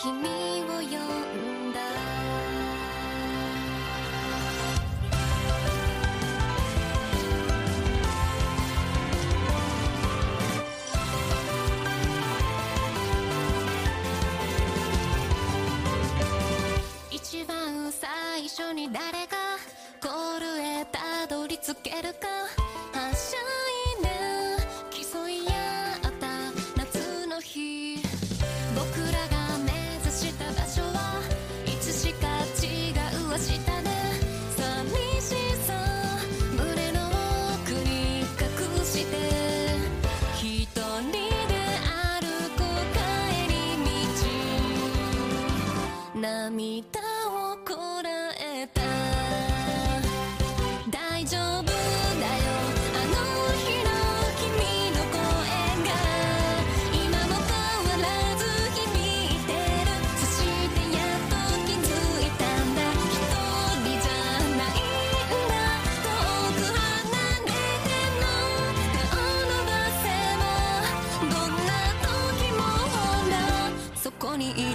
君を呼んだ。一番最初に誰がゴールへたどり着けるか。涙をこらえた。大丈夫だよ。あの日の君の声が。今も変わらず響いてる。そしてやっと気づいたんだ。一人じゃないんだ。遠く離れても。手を伸ばせばどんな時もほらそこにいる。